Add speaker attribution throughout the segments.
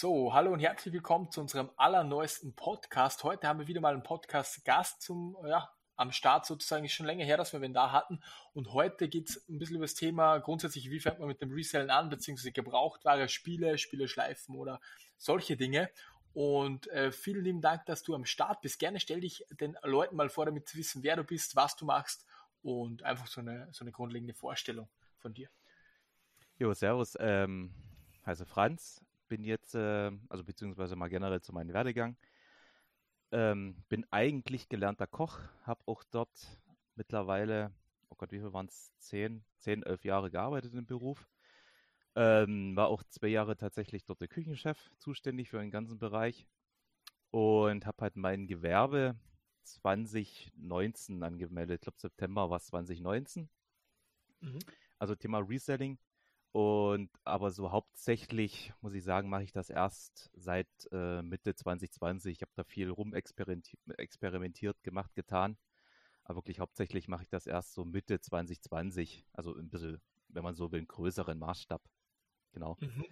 Speaker 1: So, hallo und herzlich willkommen zu unserem allerneuesten Podcast. Heute haben wir wieder mal einen Podcast-Gast zum, ja, am Start sozusagen. Ist schon länger her, dass wir den da hatten. Und heute geht es ein bisschen über das Thema grundsätzlich, wie fängt man mit dem Resellen an, beziehungsweise Gebrauchtware, Spiele, Spiele schleifen oder solche Dinge. Und äh, vielen lieben Dank, dass du am Start bist. Gerne stell dich den Leuten mal vor, damit sie wissen, wer du bist, was du machst und einfach so eine, so eine grundlegende Vorstellung von dir.
Speaker 2: Jo, servus. Ähm, heiße Franz, bin jetzt, äh, also beziehungsweise mal generell zu meinem Werdegang. Ähm, bin eigentlich gelernter Koch, habe auch dort mittlerweile, oh Gott, wie viel waren es? Zehn, zehn, elf Jahre gearbeitet im Beruf. Ähm, war auch zwei Jahre tatsächlich dort der Küchenchef, zuständig für den ganzen Bereich. Und habe halt mein Gewerbe 2019 angemeldet. Ich glaube, September war es 2019. Mhm. Also Thema Reselling. Und aber so hauptsächlich, muss ich sagen, mache ich das erst seit äh, Mitte 2020. Ich habe da viel rumexperimentiert, gemacht, getan. Aber wirklich hauptsächlich mache ich das erst so Mitte 2020. Also ein bisschen, wenn man so will, einen größeren Maßstab. Genau. Mhm.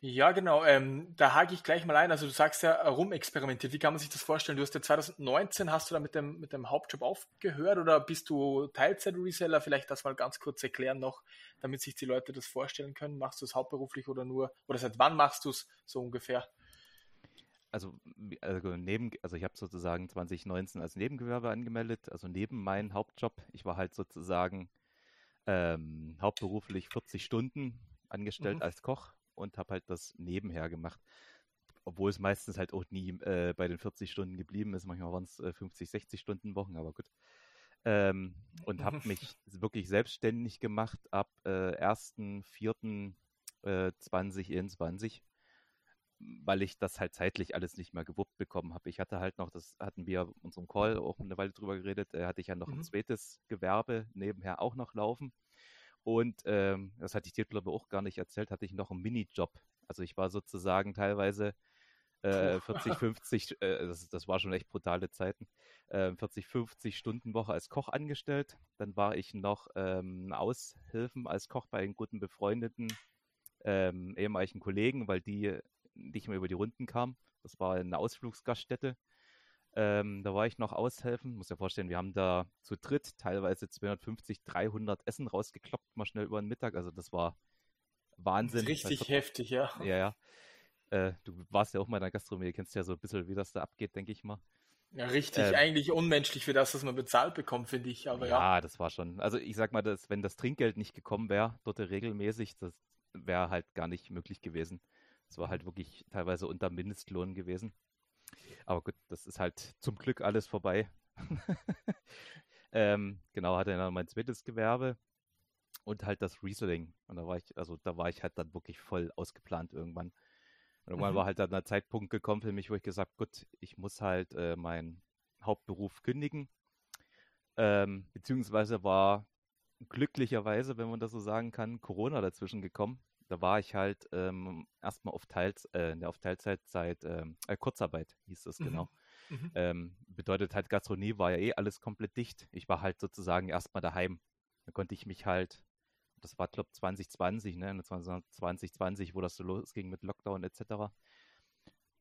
Speaker 1: Ja, genau. Ähm, da hake ich gleich mal ein. Also du sagst ja rumexperimentiert. Wie kann man sich das vorstellen? Du hast ja 2019, hast du da mit dem, mit dem Hauptjob aufgehört oder bist du Teilzeit-Reseller? Vielleicht das mal ganz kurz erklären noch, damit sich die Leute das vorstellen können. Machst du es hauptberuflich oder nur, oder seit wann machst du es so ungefähr?
Speaker 2: Also, also neben, also ich habe sozusagen 2019 als Nebengewerbe angemeldet, also neben meinem Hauptjob. Ich war halt sozusagen ähm, hauptberuflich 40 Stunden angestellt mhm. als Koch und habe halt das nebenher gemacht. Obwohl es meistens halt auch nie äh, bei den 40 Stunden geblieben ist. Manchmal waren es äh, 50, 60 Stunden Wochen, aber gut. Ähm, und habe mich wirklich selbstständig gemacht ab äh, 1.4.2021, äh, weil ich das halt zeitlich alles nicht mehr gewuppt bekommen habe. Ich hatte halt noch, das hatten wir unserem Call auch eine Weile drüber geredet, äh, hatte ich ja noch mhm. ein zweites Gewerbe nebenher auch noch laufen. Und ähm, das hatte ich dir, glaube ich, auch gar nicht erzählt, hatte ich noch einen Minijob. Also ich war sozusagen teilweise äh, 40, 50, äh, das, das war schon echt brutale Zeiten, äh, 40, 50 Stunden Woche als Koch angestellt. Dann war ich noch ähm, Aushilfen als Koch bei einem guten befreundeten ähm, ehemaligen Kollegen, weil die nicht mehr über die Runden kamen. Das war eine Ausflugsgaststätte. Ähm, da war ich noch aushelfen. Muss ja vorstellen, wir haben da zu dritt teilweise 250, 300 Essen rausgekloppt, mal schnell über den Mittag. Also das war Wahnsinn.
Speaker 1: Richtig also, heftig, ja.
Speaker 2: Ja, ja. Äh, du warst ja auch mal in der Gastronomie, kennst ja so ein bisschen, wie das da abgeht, denke ich mal.
Speaker 1: Ja, richtig, ähm, eigentlich unmenschlich für das, was man bezahlt bekommt, finde ich. Aber
Speaker 2: ja, ja, das war schon. Also ich sag mal, dass, wenn das Trinkgeld nicht gekommen wäre, dort regelmäßig, das wäre halt gar nicht möglich gewesen. Es war halt wirklich teilweise unter Mindestlohn gewesen. Aber gut, das ist halt zum Glück alles vorbei. ähm, genau, hatte dann mein zweites Gewerbe und halt das Reselling. Und da war ich, also da war ich halt dann wirklich voll ausgeplant irgendwann. Und irgendwann mhm. war halt dann der Zeitpunkt gekommen für mich, wo ich gesagt, gut, ich muss halt äh, meinen Hauptberuf kündigen. Ähm, beziehungsweise war glücklicherweise, wenn man das so sagen kann, Corona dazwischen gekommen da war ich halt ähm, erstmal auf, Teils, äh, auf Teilzeit seit ähm, äh, Kurzarbeit, hieß das genau. Mhm. mhm. Ähm, bedeutet halt, Gastronomie war ja eh alles komplett dicht. Ich war halt sozusagen erstmal daheim. Da konnte ich mich halt, das war glaube 2020, ne, 2020, wo das so losging mit Lockdown etc.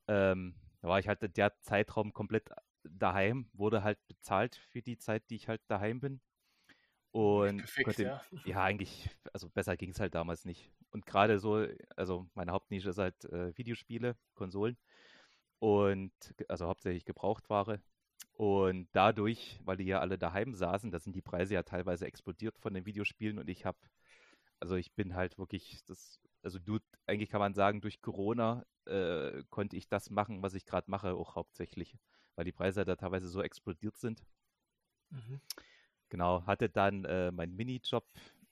Speaker 2: Ähm, da war ich halt der Zeitraum komplett daheim, wurde halt bezahlt für die Zeit, die ich halt daheim bin. Und Perfekt, konnte, ja. ja. eigentlich, also besser ging es halt damals nicht. Und gerade so, also meine Hauptnische ist halt äh, Videospiele, Konsolen und also hauptsächlich Gebrauchtware. Und dadurch, weil die ja alle daheim saßen, da sind die Preise ja teilweise explodiert von den Videospielen und ich habe, also ich bin halt wirklich, das, also du, eigentlich kann man sagen, durch Corona äh, konnte ich das machen, was ich gerade mache, auch hauptsächlich, weil die Preise da teilweise so explodiert sind. Mhm. Genau, hatte dann äh, meinen Minijob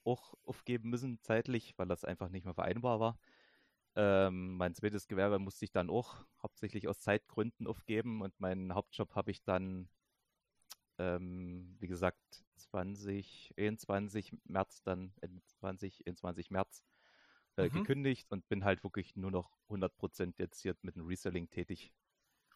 Speaker 2: auch aufgeben müssen zeitlich, weil das einfach nicht mehr vereinbar war. Ähm, mein zweites Gewerbe musste ich dann auch hauptsächlich aus Zeitgründen aufgeben und meinen Hauptjob habe ich dann, ähm, wie gesagt, 2021 März dann, 20, 21 März äh, mhm. gekündigt und bin halt wirklich nur noch 100% jetzt hier mit dem Reselling tätig.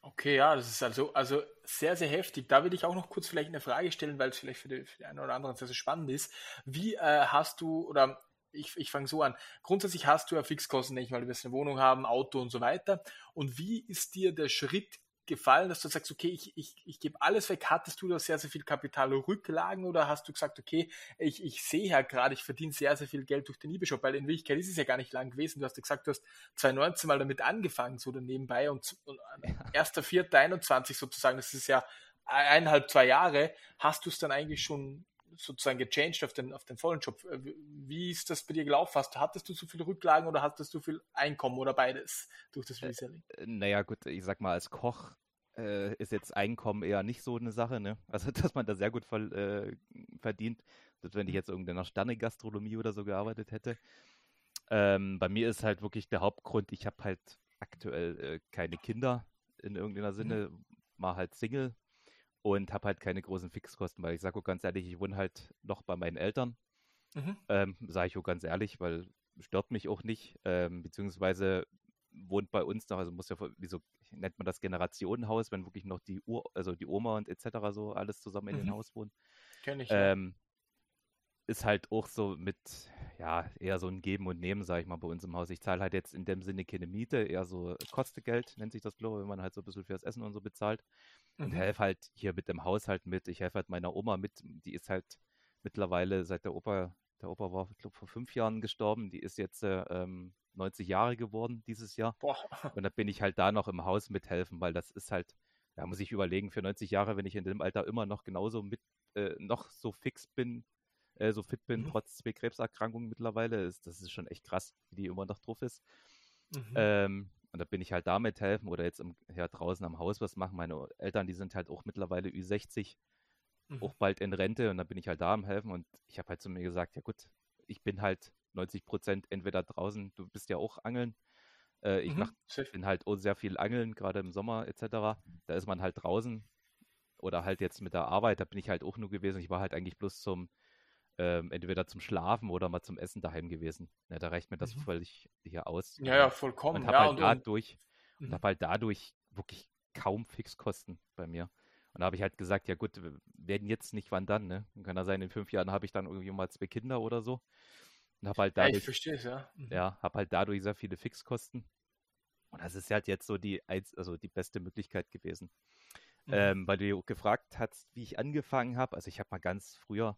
Speaker 1: Okay, ja, das ist also, also sehr, sehr heftig. Da will ich auch noch kurz vielleicht eine Frage stellen, weil es vielleicht für die, für die einen oder anderen sehr, sehr spannend ist. Wie äh, hast du oder ich, ich fange so an. Grundsätzlich hast du ja Fixkosten, denke ich mal, du wirst eine Wohnung haben, Auto und so weiter. Und wie ist dir der Schritt gefallen, dass du sagst, okay, ich, ich, ich gebe alles weg. Hattest du da sehr, sehr viel Kapitalrücklagen oder hast du gesagt, okay, ich, ich sehe ja gerade, ich verdiene sehr, sehr viel Geld durch den eBay-Shop, weil in Wirklichkeit ist es ja gar nicht lang gewesen. Du hast ja gesagt, du hast 2019 mal damit angefangen, so nebenbei und, und 1.4.21 sozusagen, das ist ja eineinhalb, zwei Jahre, hast du es dann eigentlich schon sozusagen gechanged auf den, auf den vollen Job. Wie ist das bei dir gelaufen? Hast, hattest du zu viele Rücklagen oder hattest du viel Einkommen oder beides durch das
Speaker 2: äh, Reselling? Äh, naja, gut, ich sag mal, als Koch äh, ist jetzt Einkommen eher nicht so eine Sache, ne? Also, dass man da sehr gut ver äh, verdient, als wenn ich jetzt irgendeiner Sterne-Gastronomie oder so gearbeitet hätte. Ähm, bei mir ist halt wirklich der Hauptgrund, ich habe halt aktuell äh, keine Kinder in irgendeiner Sinne, mhm. mal halt Single und habe halt keine großen Fixkosten, weil ich sage auch ganz ehrlich, ich wohne halt noch bei meinen Eltern. Mhm. Ähm, sage ich auch ganz ehrlich, weil stört mich auch nicht, ähm, beziehungsweise wohnt bei uns noch, also muss ja, wieso nennt man das Generationenhaus, wenn wirklich noch die Ur, also die Oma und etc. so alles zusammen in mhm. dem Haus wohnen.
Speaker 1: Kenne ich.
Speaker 2: Ähm, ist halt auch so mit, ja, eher so ein Geben und Nehmen, sage ich mal, bei uns im Haus. Ich zahle halt jetzt in dem Sinne keine Miete, eher so Kostegeld, nennt sich das, glaube ich, wenn man halt so ein bisschen fürs Essen und so bezahlt. Mhm. Und helfe halt hier mit dem Haushalt mit. Ich helfe halt meiner Oma mit. Die ist halt mittlerweile, seit der Opa, der Opa war, glaube, vor fünf Jahren gestorben. Die ist jetzt äh, ähm, 90 Jahre geworden dieses Jahr. Boah. Und da bin ich halt da noch im Haus mithelfen, weil das ist halt, da muss ich überlegen, für 90 Jahre, wenn ich in dem Alter immer noch genauso mit, äh, noch so fix bin, äh, so fit bin, mhm. trotz zwei Krebserkrankungen mittlerweile, ist, das ist schon echt krass, wie die immer noch drauf ist. Mhm. Ähm, und da bin ich halt damit helfen oder jetzt im, ja, draußen am Haus was machen. Meine Eltern, die sind halt auch mittlerweile Ü60, mhm. auch bald in Rente und da bin ich halt da am helfen und ich habe halt zu mir gesagt, ja gut, ich bin halt 90 Prozent entweder draußen, du bist ja auch angeln. Äh, ich mhm. mach, bin halt auch sehr viel angeln, gerade im Sommer etc. Da ist man halt draußen oder halt jetzt mit der Arbeit, da bin ich halt auch nur gewesen. Ich war halt eigentlich bloß zum ähm, entweder zum Schlafen oder mal zum Essen daheim gewesen. Ja, da reicht mir das mhm. völlig hier aus.
Speaker 1: Ja, ja, vollkommen.
Speaker 2: Und habe
Speaker 1: ja,
Speaker 2: halt und, dadurch, und mhm. habe halt dadurch wirklich kaum Fixkosten bei mir. Und da habe ich halt gesagt, ja gut, werden jetzt nicht, wann dann, ne? Dann kann ja sein, in fünf Jahren habe ich dann irgendwie mal zwei Kinder oder so. Und habe halt dadurch, ja, ich
Speaker 1: verstehe es, ja.
Speaker 2: Mhm. Ja, habe halt dadurch sehr viele Fixkosten. Und das ist halt jetzt so die, also die beste Möglichkeit gewesen. Mhm. Ähm, weil du gefragt hast, wie ich angefangen habe. Also ich habe mal ganz früher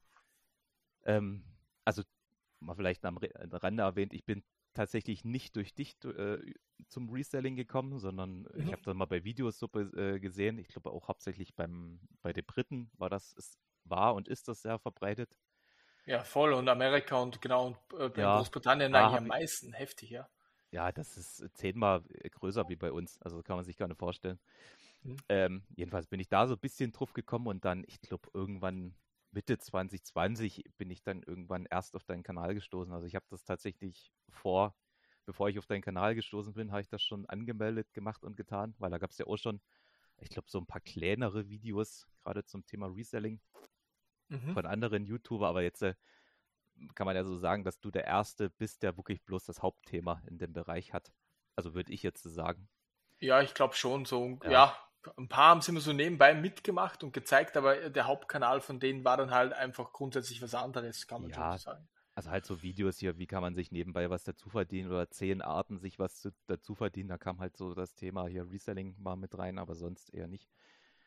Speaker 2: ähm, also mal vielleicht am Rande erwähnt, ich bin tatsächlich nicht durch dich äh, zum Reselling gekommen, sondern mhm. ich habe das mal bei Videos so äh, gesehen. Ich glaube auch hauptsächlich beim, bei den Briten war das, ist, war und ist das sehr verbreitet.
Speaker 1: Ja, voll. Und Amerika und genau, und äh, ja, Großbritannien eigentlich am meisten heftig, ja.
Speaker 2: Ja, das ist zehnmal größer wie bei uns. Also kann man sich gar nicht vorstellen. Mhm. Ähm, jedenfalls bin ich da so ein bisschen drauf gekommen und dann, ich glaube, irgendwann Mitte 2020 bin ich dann irgendwann erst auf deinen Kanal gestoßen. Also ich habe das tatsächlich vor, bevor ich auf deinen Kanal gestoßen bin, habe ich das schon angemeldet, gemacht und getan, weil da gab es ja auch schon, ich glaube, so ein paar kleinere Videos, gerade zum Thema Reselling mhm. von anderen YouTuber, aber jetzt äh, kann man ja so sagen, dass du der Erste bist, der wirklich bloß das Hauptthema in dem Bereich hat. Also würde ich jetzt sagen.
Speaker 1: Ja, ich glaube schon so. Ja. ja ein paar haben sie immer so nebenbei mitgemacht und gezeigt, aber der Hauptkanal von denen war dann halt einfach grundsätzlich was anderes, kann man ja, schon sagen.
Speaker 2: Also halt so Videos hier, wie kann man sich nebenbei was dazu verdienen oder zehn Arten, sich was zu, dazu verdienen. Da kam halt so das Thema hier Reselling mal mit rein, aber sonst eher nicht.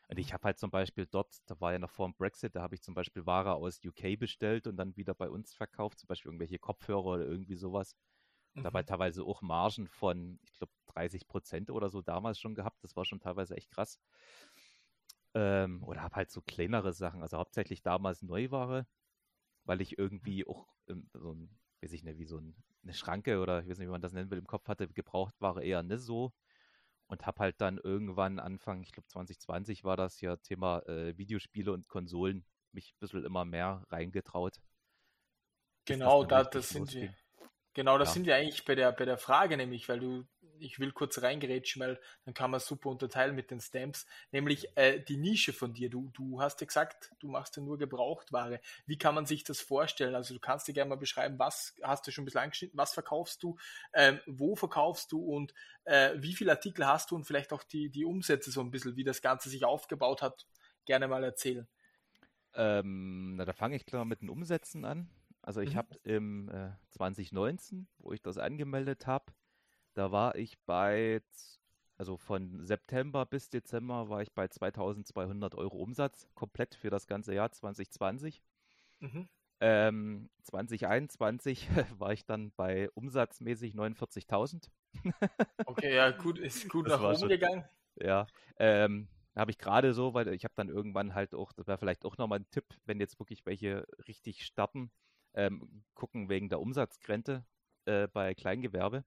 Speaker 2: Und ich habe halt zum Beispiel dort, da war ja noch vor dem Brexit, da habe ich zum Beispiel Ware aus UK bestellt und dann wieder bei uns verkauft, zum Beispiel irgendwelche Kopfhörer oder irgendwie sowas. Mhm. Dabei teilweise auch Margen von, ich glaube, 30 Prozent oder so damals schon gehabt. Das war schon teilweise echt krass. Ähm, oder habe halt so kleinere Sachen, also hauptsächlich damals Neuware, weil ich irgendwie mhm. auch ähm, so ein, weiß ich nicht, wie so ein, eine Schranke oder ich weiß nicht, wie man das nennen will, im Kopf hatte, gebraucht Ware eher nicht so. Und habe halt dann irgendwann Anfang, ich glaube 2020 war das ja Thema äh, Videospiele und Konsolen, mich ein bisschen immer mehr reingetraut.
Speaker 1: Genau, da, das sind wir. Genau, das ja. sind wir eigentlich bei der, bei der Frage, nämlich, weil du, ich will kurz reingerätschen, weil dann kann man super unterteilen mit den Stamps, nämlich äh, die Nische von dir. Du, du hast ja gesagt, du machst ja nur Gebrauchtware. Wie kann man sich das vorstellen? Also du kannst dir gerne mal beschreiben, was hast du schon ein bisschen angeschnitten, was verkaufst du, ähm, wo verkaufst du und äh, wie viele Artikel hast du und vielleicht auch die, die Umsätze so ein bisschen, wie das Ganze sich aufgebaut hat, gerne mal erzählen.
Speaker 2: Ähm, na, da fange ich klar mit den Umsätzen an. Also ich mhm. habe im äh, 2019, wo ich das angemeldet habe, da war ich bei, also von September bis Dezember war ich bei 2200 Euro Umsatz, komplett für das ganze Jahr 2020. Mhm. Ähm, 2021 war ich dann bei umsatzmäßig 49.000.
Speaker 1: okay, ja, gut, ist gut nach oben schon, gegangen.
Speaker 2: Ja, ähm, habe ich gerade so, weil ich habe dann irgendwann halt auch, das wäre vielleicht auch nochmal ein Tipp, wenn jetzt wirklich welche richtig starten, ähm, gucken wegen der Umsatzgrenze äh, bei Kleingewerbe.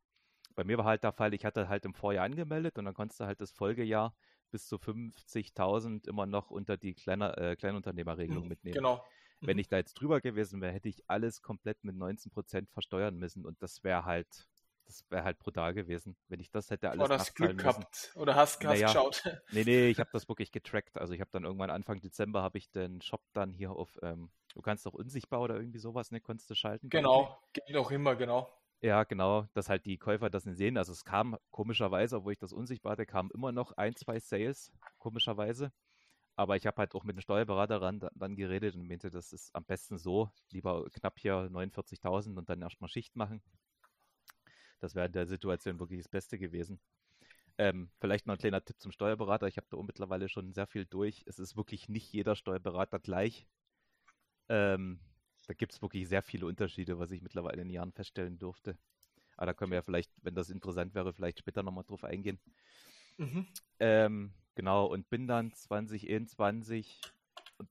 Speaker 2: Bei mir war halt der Fall, ich hatte halt im Vorjahr angemeldet und dann konntest du halt das Folgejahr bis zu 50.000 immer noch unter die Kleiner, äh, Kleinunternehmerregelung mhm, mitnehmen.
Speaker 1: Genau.
Speaker 2: Wenn mhm. ich da jetzt drüber gewesen wäre, hätte ich alles komplett mit 19% versteuern müssen und das wäre halt das wäre halt brutal gewesen, wenn ich das hätte alles
Speaker 1: Oder hast Glück gehabt oder hast, hast naja, geschaut.
Speaker 2: Nee, nee, ich habe das wirklich getrackt. Also ich habe dann irgendwann Anfang Dezember habe ich den Shop dann hier auf, ähm, du kannst doch unsichtbar oder irgendwie sowas, ne, konntest du schalten.
Speaker 1: Genau, geht auch immer, genau.
Speaker 2: Ja, genau, dass halt die Käufer das nicht sehen. Also es kam komischerweise, obwohl ich das unsichtbar hatte, kamen immer noch ein, zwei Sales, komischerweise. Aber ich habe halt auch mit dem Steuerberater ran, dann geredet und meinte, das ist am besten so, lieber knapp hier 49.000 und dann erstmal Schicht machen. Das wäre in der Situation wirklich das Beste gewesen. Ähm, vielleicht noch ein kleiner Tipp zum Steuerberater. Ich habe da mittlerweile schon sehr viel durch. Es ist wirklich nicht jeder Steuerberater gleich. Ähm, da gibt es wirklich sehr viele Unterschiede, was ich mittlerweile in den Jahren feststellen durfte. Aber da können wir ja vielleicht, wenn das interessant wäre, vielleicht später nochmal drauf eingehen. Mhm. Ähm, genau, und bin dann 2021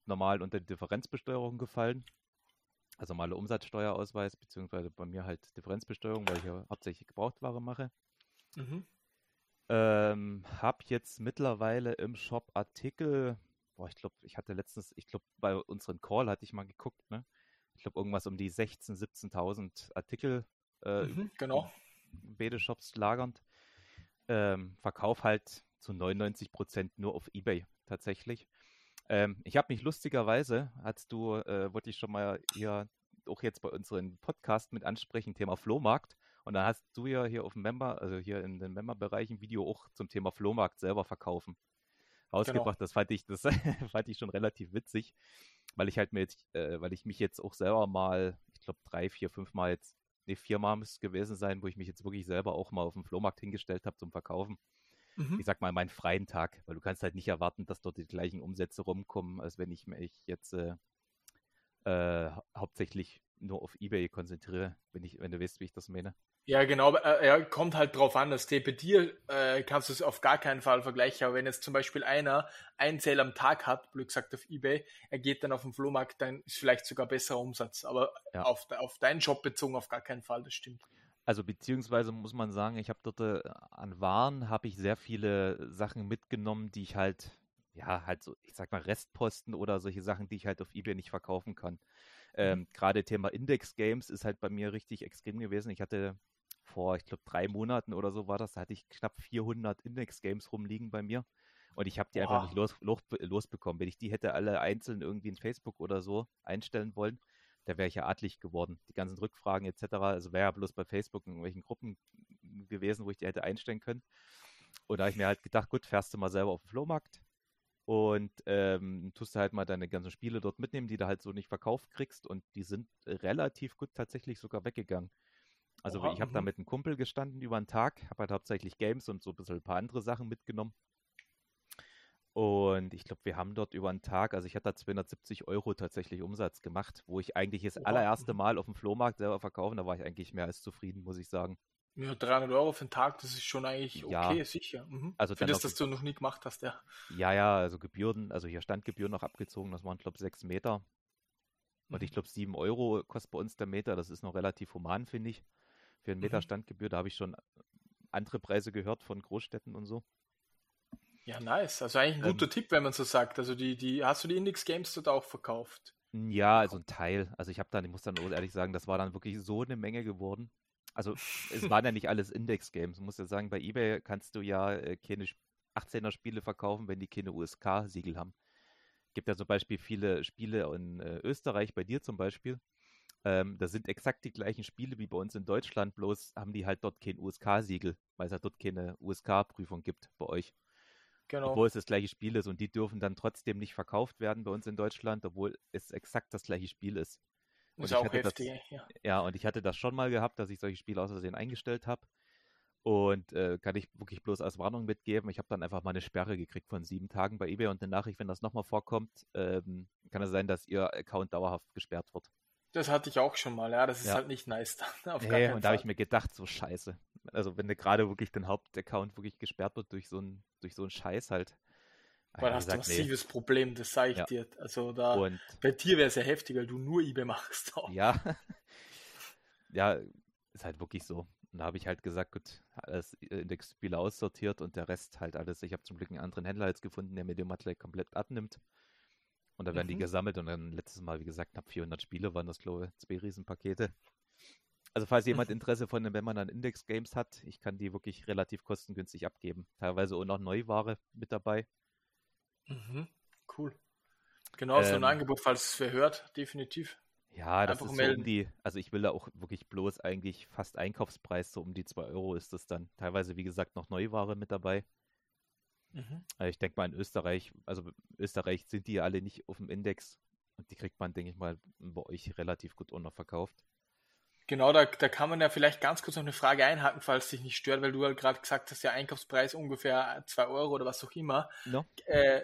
Speaker 2: normal unter die Differenzbesteuerung gefallen also normale Umsatzsteuerausweis, beziehungsweise bei mir halt Differenzbesteuerung, weil ich ja hauptsächlich Gebrauchtware mache. Mhm. Ähm, hab jetzt mittlerweile im Shop Artikel, boah, ich glaube, ich hatte letztens, ich glaube, bei unserem Call hatte ich mal geguckt, ne? Ich glaube, irgendwas um die 16.000, 17.000 Artikel
Speaker 1: äh, mhm, genau.
Speaker 2: Bede-Shops lagernd. Ähm, Verkauf halt zu 99 Prozent nur auf Ebay tatsächlich. Ähm, ich habe mich lustigerweise, als du, äh, wollte ich schon mal hier auch jetzt bei unserem Podcast mit ansprechen, Thema Flohmarkt. Und dann hast du ja hier auf dem Member, also hier in den Member-Bereich ein Video auch zum Thema Flohmarkt selber verkaufen rausgebracht. Genau. Das fand ich, das fand ich schon relativ witzig, weil ich halt mir jetzt, äh, weil ich mich jetzt auch selber mal, ich glaube drei, vier, fünf Mal jetzt, nee, vier Mal müsste es gewesen sein, wo ich mich jetzt wirklich selber auch mal auf dem Flohmarkt hingestellt habe zum Verkaufen mhm. ich sag mal, meinen freien Tag, weil du kannst halt nicht erwarten, dass dort die gleichen Umsätze rumkommen, als wenn ich mich jetzt äh, äh, hauptsächlich nur auf Ebay konzentriere, wenn, ich, wenn du weißt, wie ich das meine.
Speaker 1: Ja, genau, er äh, kommt halt drauf an, dass bei dir äh, kannst du es auf gar keinen Fall vergleichen, aber wenn jetzt zum Beispiel einer einen Sale am Tag hat, blöd gesagt auf Ebay, er geht dann auf den Flohmarkt, dann ist vielleicht sogar besserer Umsatz, aber ja. auf, auf deinen Job bezogen auf gar keinen Fall, das stimmt.
Speaker 2: Also beziehungsweise muss man sagen, ich habe dort äh, an Waren habe ich sehr viele Sachen mitgenommen, die ich halt, ja, halt so, ich sag mal Restposten oder solche Sachen, die ich halt auf Ebay nicht verkaufen kann. Mhm. Ähm, Gerade Thema Index Games ist halt bei mir richtig extrem gewesen. Ich hatte vor, ich glaube, drei Monaten oder so war das, da hatte ich knapp 400 Index Games rumliegen bei mir. Und ich habe die Boah. einfach nicht los, los, losbekommen. Wenn ich die hätte alle einzeln irgendwie in Facebook oder so einstellen wollen, da wäre ich ja adlig geworden. Die ganzen Rückfragen etc. Also wäre ja bloß bei Facebook in irgendwelchen Gruppen gewesen, wo ich die hätte einstellen können. Und da habe ich mir halt gedacht, gut, fährst du mal selber auf den Flohmarkt und ähm, tust du halt mal deine ganzen Spiele dort mitnehmen, die du halt so nicht verkauft kriegst. Und die sind relativ gut tatsächlich sogar weggegangen. Also Oha, ich habe da mhm. mit einem Kumpel gestanden über einen Tag, habe halt hauptsächlich Games und so ein bisschen ein paar andere Sachen mitgenommen. Und ich glaube, wir haben dort über einen Tag, also ich hatte da 270 Euro tatsächlich Umsatz gemacht, wo ich eigentlich das allererste Mal auf dem Flohmarkt selber verkaufen, da war ich eigentlich mehr als zufrieden, muss ich sagen.
Speaker 1: Ja, 300 Euro für einen Tag, das ist schon eigentlich okay, ja. sicher. Mhm.
Speaker 2: Also
Speaker 1: für das, dass du noch nie gemacht hast, ja.
Speaker 2: Ja, ja, also Gebühren, also hier Standgebühren noch abgezogen, das waren, glaube ich, 6 Meter. Und ich mhm. glaube, 7 Euro kostet bei uns der Meter, das ist noch relativ human, finde ich. Für einen Meter mhm. Standgebühr, da habe ich schon andere Preise gehört von Großstädten und so.
Speaker 1: Ja, nice. Also eigentlich ein guter ähm, Tipp, wenn man so sagt. Also die, die, hast du die Index Games dort auch verkauft?
Speaker 2: Ja, also ein Teil. Also ich habe dann, ich muss dann ehrlich sagen, das war dann wirklich so eine Menge geworden. Also es waren ja nicht alles Index Games. Ich muss ja sagen, bei eBay kannst du ja äh, keine 18er Spiele verkaufen, wenn die keine USK-Siegel haben. Es gibt ja zum Beispiel viele Spiele in äh, Österreich, bei dir zum Beispiel. Ähm, das sind exakt die gleichen Spiele wie bei uns in Deutschland, bloß haben die halt dort kein USK-Siegel, weil es halt dort keine USK-Prüfung gibt bei euch. Genau. Obwohl es das gleiche Spiel ist und die dürfen dann trotzdem nicht verkauft werden bei uns in Deutschland, obwohl es exakt das gleiche Spiel ist.
Speaker 1: ist auch heftig, das, ja.
Speaker 2: Ja, und ich hatte das schon mal gehabt, dass ich solche Spiele aus Versehen eingestellt habe. Und äh, kann ich wirklich bloß als Warnung mitgeben. Ich habe dann einfach mal eine Sperre gekriegt von sieben Tagen bei eBay und eine Nachricht, wenn das nochmal vorkommt, ähm, kann es sein, dass Ihr Account dauerhaft gesperrt wird.
Speaker 1: Das hatte ich auch schon mal, ja. Das ist ja. halt nicht nice.
Speaker 2: Auf hey, und da habe ich mir gedacht, so scheiße. Also wenn du gerade wirklich den Hauptaccount wirklich gesperrt wird durch so einen durch so einen Scheiß halt.
Speaker 1: Weil hast du ein massives nee. Problem, das sage ich ja. dir. Also da und bei dir wäre es ja heftig, weil du nur eBay machst.
Speaker 2: Auch. Ja. ja, ist halt wirklich so. Und da habe ich halt gesagt, gut, alles Indexspiele aussortiert und der Rest halt alles. Ich habe zum Glück einen anderen Händler jetzt gefunden, der mir den Material komplett abnimmt. Und da werden mhm. die gesammelt und dann letztes Mal, wie gesagt, knapp 400 Spiele waren das, glaube ich, zwei Riesenpakete. Also falls jemand. Interesse von, wenn man dann Index Games hat, ich kann die wirklich relativ kostengünstig abgeben. Teilweise auch noch Neuware mit dabei.
Speaker 1: Mhm. Cool. Genau, ähm, so ein ähm. Angebot, falls es wer hört, definitiv.
Speaker 2: Ja, das Einfach ist so um die, also ich will da auch wirklich bloß eigentlich fast Einkaufspreis, so um die 2 Euro ist das dann. Teilweise, wie gesagt, noch Neuware mit dabei. Mhm. Also ich denke mal in Österreich, also Österreich sind die ja alle nicht auf dem Index und die kriegt man, denke ich mal, bei euch relativ gut unterverkauft.
Speaker 1: Genau, da, da kann man ja vielleicht ganz kurz noch eine Frage einhaken, falls es dich nicht stört, weil du ja gerade gesagt hast, der Einkaufspreis ungefähr 2 Euro oder was auch immer. No. Äh,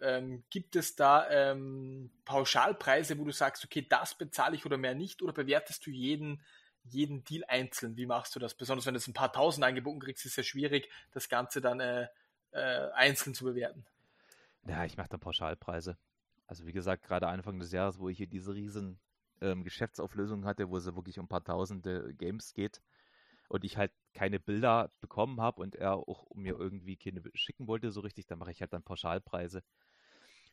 Speaker 1: ähm, gibt es da ähm, Pauschalpreise, wo du sagst, okay, das bezahle ich oder mehr nicht, oder bewertest du jeden, jeden Deal einzeln? Wie machst du das? Besonders wenn du es ein paar tausend angeboten kriegst, ist es ja schwierig, das Ganze dann äh, äh, einzeln zu bewerten.
Speaker 2: Ja, ich mache dann Pauschalpreise. Also wie gesagt, gerade Anfang des Jahres, wo ich hier diese riesen ähm, Geschäftsauflösung hatte, wo es wirklich um ein paar tausende Games geht und ich halt keine Bilder bekommen habe und er auch mir irgendwie keine schicken wollte so richtig, dann mache ich halt dann Pauschalpreise.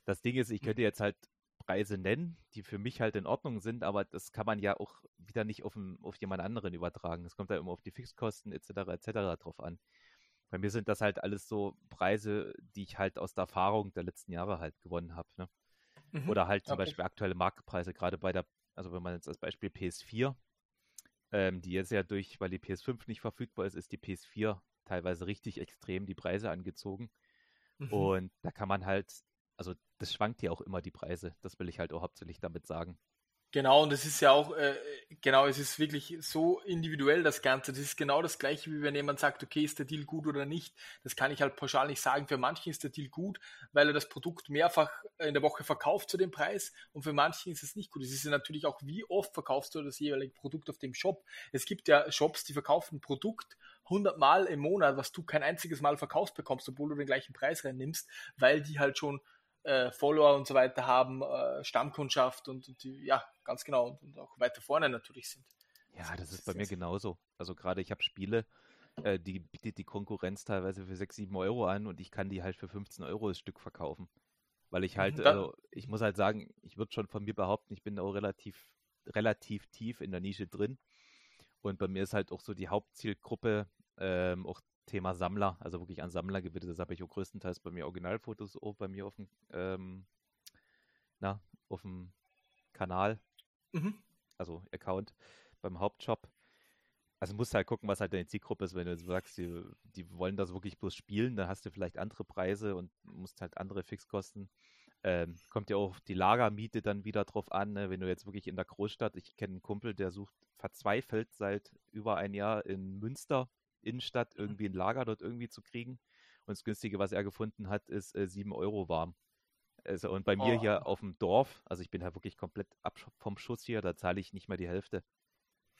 Speaker 2: Das Ding ist, ich könnte jetzt halt Preise nennen, die für mich halt in Ordnung sind, aber das kann man ja auch wieder nicht auf, auf jemand anderen übertragen. Es kommt ja immer auf die Fixkosten etc. etc. drauf an. Bei mir sind das halt alles so Preise, die ich halt aus der Erfahrung der letzten Jahre halt gewonnen habe. Ne? Mhm. Oder halt zum okay. Beispiel aktuelle Marktpreise, gerade bei der, also wenn man jetzt als Beispiel PS4, ähm, die jetzt ja durch, weil die PS5 nicht verfügbar ist, ist die PS4 teilweise richtig extrem die Preise angezogen. Mhm. Und da kann man halt also das schwankt ja auch immer die Preise. Das will ich halt auch hauptsächlich damit sagen.
Speaker 1: Genau, und es ist ja auch, äh, genau, es ist wirklich so individuell das Ganze. Das ist genau das gleiche, wie wenn jemand sagt, okay, ist der Deal gut oder nicht. Das kann ich halt pauschal nicht sagen. Für manchen ist der Deal gut, weil er das Produkt mehrfach in der Woche verkauft zu dem Preis und für manchen ist es nicht gut. Es ist ja natürlich auch, wie oft verkaufst du das jeweilige Produkt auf dem Shop. Es gibt ja Shops, die verkaufen ein Produkt 100 Mal im Monat, was du kein einziges Mal verkaufst bekommst, obwohl du den gleichen Preis reinnimmst, weil die halt schon äh, Follower und so weiter haben, äh, Stammkundschaft und, und, die, ja, ganz genau und, und, auch weiter vorne natürlich sind.
Speaker 2: Ja, das, ist bei mir genauso. Also gerade ich habe Spiele, äh, die bietet die Konkurrenz teilweise für 6, 7 Euro an und ich kann die halt für 15 Euro das Stück verkaufen. Weil ich halt, mhm, also ich muss halt sagen, ich würde schon von mir behaupten, ich bin auch relativ, relativ tief in der Nische drin. Und bei mir ist halt auch so die Hauptzielgruppe ähm, auch Thema Sammler, also wirklich an Sammler gebildet. Das habe ich auch größtenteils bei mir Originalfotos auch bei mir auf dem, ähm, na, auf dem Kanal, mhm. also Account beim Hauptshop. Also musst halt gucken, was halt deine Zielgruppe ist. Wenn du sagst, die, die wollen das wirklich bloß spielen, dann hast du vielleicht andere Preise und musst halt andere Fixkosten. Ähm, kommt ja auch die Lagermiete dann wieder drauf an, ne? wenn du jetzt wirklich in der Großstadt, ich kenne einen Kumpel, der sucht verzweifelt seit über ein Jahr in Münster Innenstadt mhm. irgendwie ein Lager dort irgendwie zu kriegen. Und das Günstige, was er gefunden hat, ist äh, 7 Euro warm. Also, und bei mir oh. hier auf dem Dorf, also ich bin halt wirklich komplett ab vom Schuss hier, da zahle ich nicht mehr die Hälfte.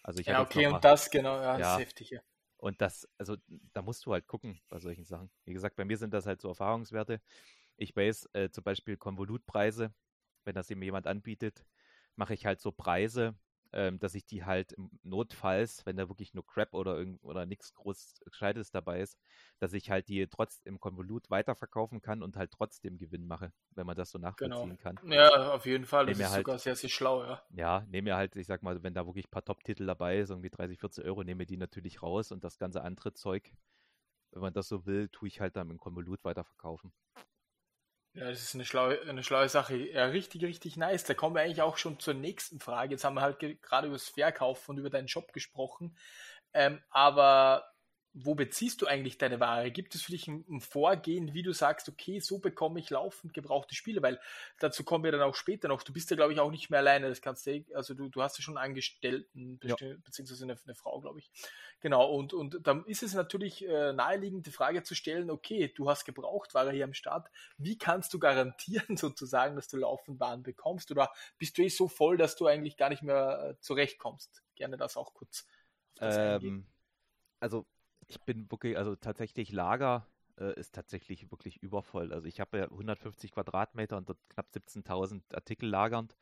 Speaker 1: Also ich ja, okay, und das, genau, ja, ja. das ist heftig, ja.
Speaker 2: Und das, also da musst du halt gucken bei solchen Sachen. Wie gesagt, bei mir sind das halt so Erfahrungswerte. Ich weiß äh, zum Beispiel Konvolutpreise, wenn das ihm jemand anbietet, mache ich halt so Preise, ähm, dass ich die halt notfalls, wenn da wirklich nur Crap oder irgend oder nichts groß Gescheites dabei ist, dass ich halt die trotz im Konvolut weiterverkaufen kann und halt trotzdem Gewinn mache, wenn man das so genau. nachvollziehen genau. kann.
Speaker 1: Ja, auf jeden Fall.
Speaker 2: Das
Speaker 1: nehm ist halt, sogar sehr, sehr schlau, ja.
Speaker 2: Ja, nehme mir halt, ich sag mal, wenn da wirklich ein paar Top-Titel dabei ist, irgendwie 30, 40 Euro, nehme die natürlich raus und das ganze andere Zeug, wenn man das so will, tue ich halt dann im Konvolut weiterverkaufen.
Speaker 1: Ja, das ist eine schlaue, eine schlaue Sache. Ja, richtig, richtig nice. Da kommen wir eigentlich auch schon zur nächsten Frage. Jetzt haben wir halt gerade über das Verkaufen und über deinen Job gesprochen. Ähm, aber wo beziehst du eigentlich deine Ware? Gibt es für dich ein, ein, Vorgehen, wie du sagst, okay, so bekomme ich laufend gebrauchte Spiele? Weil dazu kommen wir dann auch später noch. Du bist ja, glaube ich, auch nicht mehr alleine. Das kannst du, also du, du hast ja schon Angestellten, ja. beziehungsweise eine, eine, Frau, glaube ich. Genau, und, und dann ist es natürlich äh, naheliegend, die Frage zu stellen, okay, du hast Gebrauchtware hier am Start. Wie kannst du garantieren, sozusagen, dass du laufend Waren bekommst? Oder bist du eh so voll, dass du eigentlich gar nicht mehr äh, zurechtkommst? Gerne das auch kurz
Speaker 2: auf das ähm, Also ich bin wirklich, also tatsächlich Lager äh, ist tatsächlich wirklich übervoll. Also ich habe ja 150 Quadratmeter und dort knapp 17.000 Artikel lagernd.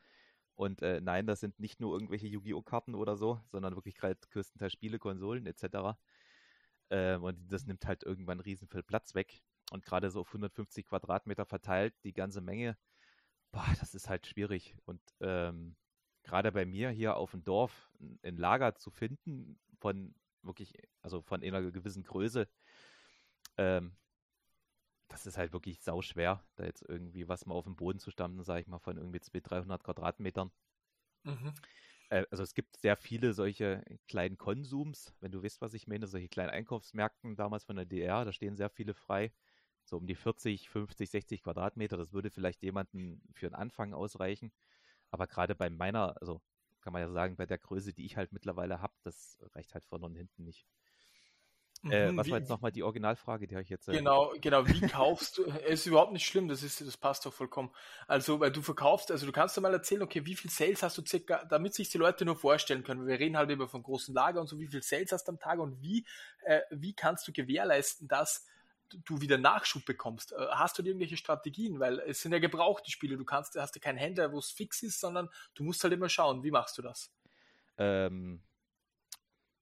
Speaker 2: Und äh, nein, das sind nicht nur irgendwelche Yu-Gi-Oh! Karten oder so, sondern wirklich gerade größtenteils Spiele, Konsolen etc. Ähm, und das nimmt halt irgendwann riesen viel Platz weg. Und gerade so auf 150 Quadratmeter verteilt, die ganze Menge, boah, das ist halt schwierig. Und ähm, gerade bei mir hier auf dem Dorf ein Lager zu finden von wirklich, also von einer gewissen Größe, ähm, das ist halt wirklich sau schwer, da jetzt irgendwie was mal auf dem Boden zu stampfen, sage ich mal, von irgendwie 200, 300 Quadratmetern. Mhm. Äh, also es gibt sehr viele solche kleinen Konsums, wenn du weißt, was ich meine, solche kleinen Einkaufsmärkten damals von der DR, da stehen sehr viele frei, so um die 40, 50, 60 Quadratmeter, das würde vielleicht jemanden für einen Anfang ausreichen. Aber gerade bei meiner, also kann man ja sagen, bei der Größe, die ich halt mittlerweile habe, das reicht halt vorne und hinten nicht. Äh, mhm, was wie, war jetzt nochmal die Originalfrage, die habe ich jetzt.
Speaker 1: Äh, genau, genau. Wie kaufst du? Es ist überhaupt nicht schlimm, das ist, das passt doch vollkommen. Also, weil du verkaufst, also du kannst dir mal erzählen, okay, wie viel Sales hast du circa, damit sich die Leute nur vorstellen können. Wir reden halt immer von großen Lager und so, wie viel Sales hast du am Tag und wie, äh, wie kannst du gewährleisten, dass du wieder Nachschub bekommst. Äh, hast du irgendwelche Strategien? Weil es sind ja gebrauchte Spiele. Du kannst, hast ja keinen Händler, wo es fix ist, sondern du musst halt immer schauen. Wie machst du das?
Speaker 2: Ähm,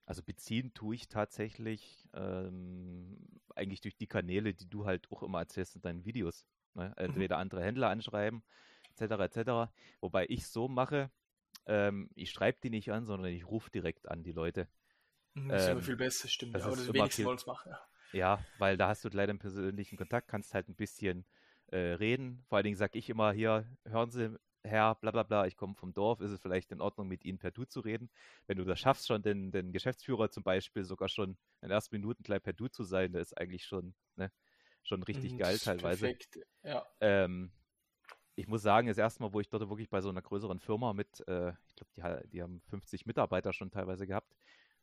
Speaker 2: also beziehen tue ich tatsächlich ähm, eigentlich durch die Kanäle, die du halt auch immer erzählst in deinen Videos. Ne? Mhm. Entweder mhm. andere Händler anschreiben, etc. etc. Wobei ich so mache, ähm, ich schreibe die nicht an, sondern ich rufe direkt an die Leute.
Speaker 1: Mhm, das ist ähm, immer viel besser, stimmt. Das ja, aber das wenigsten wollen es machen. Ja.
Speaker 2: Ja, weil da hast du leider einen persönlichen Kontakt, kannst halt ein bisschen äh, reden. Vor allen Dingen sage ich immer hier, hören Sie, Herr, bla bla bla, ich komme vom Dorf, ist es vielleicht in Ordnung, mit Ihnen per Du zu reden? Wenn du das schaffst, schon den, den Geschäftsführer zum Beispiel sogar schon in den ersten Minuten gleich per Du zu sein, das ist eigentlich schon, ne, schon richtig mhm, geil teilweise. Perfekt, ja. Ähm, ich muss sagen, das erste Mal, wo ich dort wirklich bei so einer größeren Firma mit, äh, ich glaube, die, die, haben 50 Mitarbeiter schon teilweise gehabt,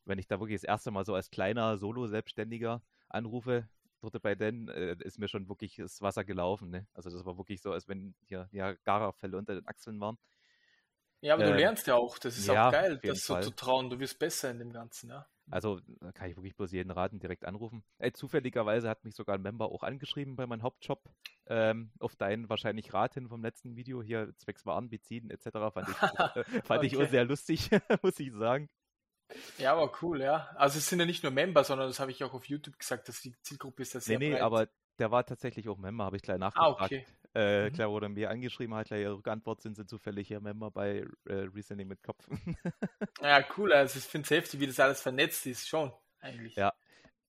Speaker 2: wenn ich da wirklich das erste Mal so als kleiner Solo-Selbstständiger anrufe, dort bei denen, äh, ist mir schon wirklich das Wasser gelaufen. Ne? Also das war wirklich so, als wenn hier ja, Garafälle unter den Achseln waren.
Speaker 1: Ja, aber äh, du lernst ja auch, das ist ja, auch geil, das so zu trauen, du wirst besser in dem Ganzen, ja.
Speaker 2: Also kann ich wirklich bloß jeden raten, direkt anrufen. Äh, zufälligerweise hat mich sogar ein Member auch angeschrieben bei meinem Hauptjob, ähm, auf deinen wahrscheinlich Rat hin vom letzten Video, hier zwecks Waren beziehen etc. Fand ich, fand okay. ich auch sehr lustig, muss ich sagen.
Speaker 1: Ja, aber cool, ja. Also es sind ja nicht nur Member, sondern das habe ich auch auf YouTube gesagt, dass die Zielgruppe ist ja sehr Nee, nee, breit.
Speaker 2: aber der war tatsächlich auch Member, habe ich gleich nachgefragt. Ah, okay. Äh, mhm. Klar wurde mir angeschrieben, hat gleich ihre Rückantwort, sind sie zufällig hier Member bei äh, Reasoning mit Kopf.
Speaker 1: ja, cool, also ich finde es heftig, wie das alles vernetzt ist, schon, eigentlich.
Speaker 2: Ja,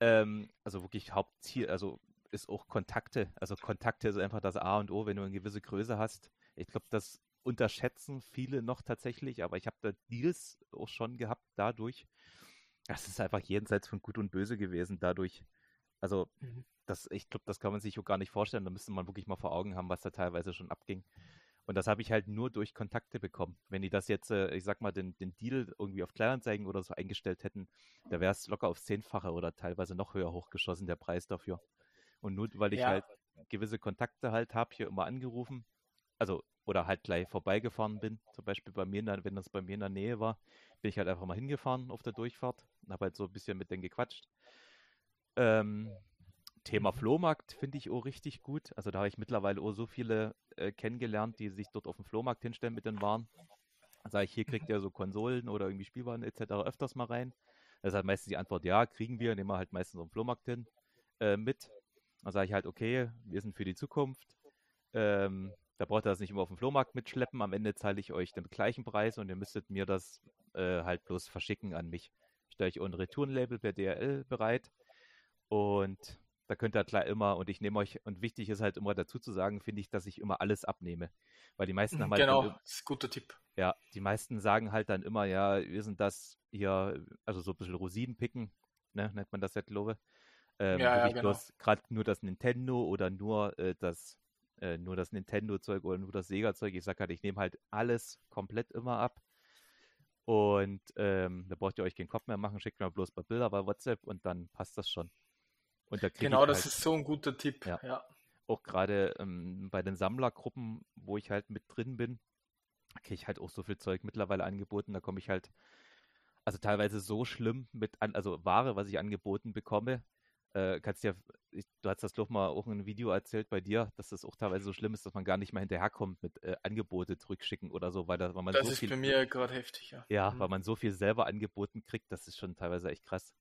Speaker 2: ähm, also wirklich Hauptziel, also ist auch Kontakte, also Kontakte ist einfach das A und O, wenn du eine gewisse Größe hast. Ich glaube, das unterschätzen viele noch tatsächlich, aber ich habe da Deals auch schon gehabt dadurch. Das ist einfach jenseits von Gut und Böse gewesen dadurch. Also, mhm. das, ich glaube, das kann man sich auch gar nicht vorstellen. Da müsste man wirklich mal vor Augen haben, was da teilweise schon abging. Und das habe ich halt nur durch Kontakte bekommen. Wenn die das jetzt, äh, ich sag mal, den, den Deal irgendwie auf Kleinanzeigen oder so eingestellt hätten, da wäre es locker aufs Zehnfache oder teilweise noch höher hochgeschossen, der Preis dafür. Und nur weil ich ja. halt gewisse Kontakte halt habe, hier immer angerufen, also oder halt gleich vorbeigefahren bin, zum Beispiel bei mir, der, wenn das bei mir in der Nähe war, bin ich halt einfach mal hingefahren auf der Durchfahrt und habe halt so ein bisschen mit denen gequatscht. Ähm, Thema mhm. Flohmarkt finde ich auch richtig gut. Also da habe ich mittlerweile auch so viele äh, kennengelernt, die sich dort auf dem Flohmarkt hinstellen mit den Waren. Sage ich, hier kriegt ihr so Konsolen oder irgendwie Spielwaren etc. öfters mal rein. Das ist halt meistens die Antwort, ja, kriegen wir, nehmen wir halt meistens auf dem Flohmarkt hin äh, mit. Dann sage ich halt, okay, wir sind für die Zukunft. Ähm, da braucht ihr das nicht immer auf dem Flohmarkt mitschleppen. Am Ende zahle ich euch den gleichen Preis und ihr müsstet mir das äh, halt bloß verschicken an mich. Stelle ich ein Retourenlabel per DRL bereit und da könnt ihr klar immer, und ich nehme euch, und wichtig ist halt immer dazu zu sagen, finde ich, dass ich immer alles abnehme. Weil die meisten haben halt.
Speaker 1: Genau, dann, das ist ein guter Tipp.
Speaker 2: Ja, die meisten sagen halt dann immer, ja, wir sind das hier, also so ein bisschen Rosinen picken. ne, nennt man das ja, glaube ähm,
Speaker 1: Ja, ja,
Speaker 2: wirklich
Speaker 1: genau.
Speaker 2: bloß gerade nur das Nintendo oder nur äh, das äh, nur das Nintendo-Zeug oder nur das Sega-Zeug. Ich sag halt, ich nehme halt alles komplett immer ab. Und ähm, da braucht ihr euch keinen Kopf mehr machen, schickt mir bloß ein paar Bilder bei WhatsApp und dann passt das schon. Und da
Speaker 1: Genau, das
Speaker 2: halt
Speaker 1: ist so ein guter Tipp.
Speaker 2: Ja.
Speaker 1: Ja.
Speaker 2: auch gerade ähm, bei den Sammlergruppen, wo ich halt mit drin bin, kriege ich halt auch so viel Zeug mittlerweile angeboten. Da komme ich halt, also teilweise so schlimm mit an, also Ware, was ich angeboten bekomme. Äh, kannst ja, ich, du hast das doch mal auch in einem Video erzählt bei dir, dass das auch teilweise so schlimm ist, dass man gar nicht mehr hinterherkommt mit äh, Angebote zurückschicken oder so, weil, da, weil man
Speaker 1: Das
Speaker 2: so
Speaker 1: ist
Speaker 2: viel,
Speaker 1: bei mir gerade heftig, ja.
Speaker 2: ja,
Speaker 1: Mhm.
Speaker 2: weil man so viel selber angeboten kriegt, das ist schon teilweise echt krass.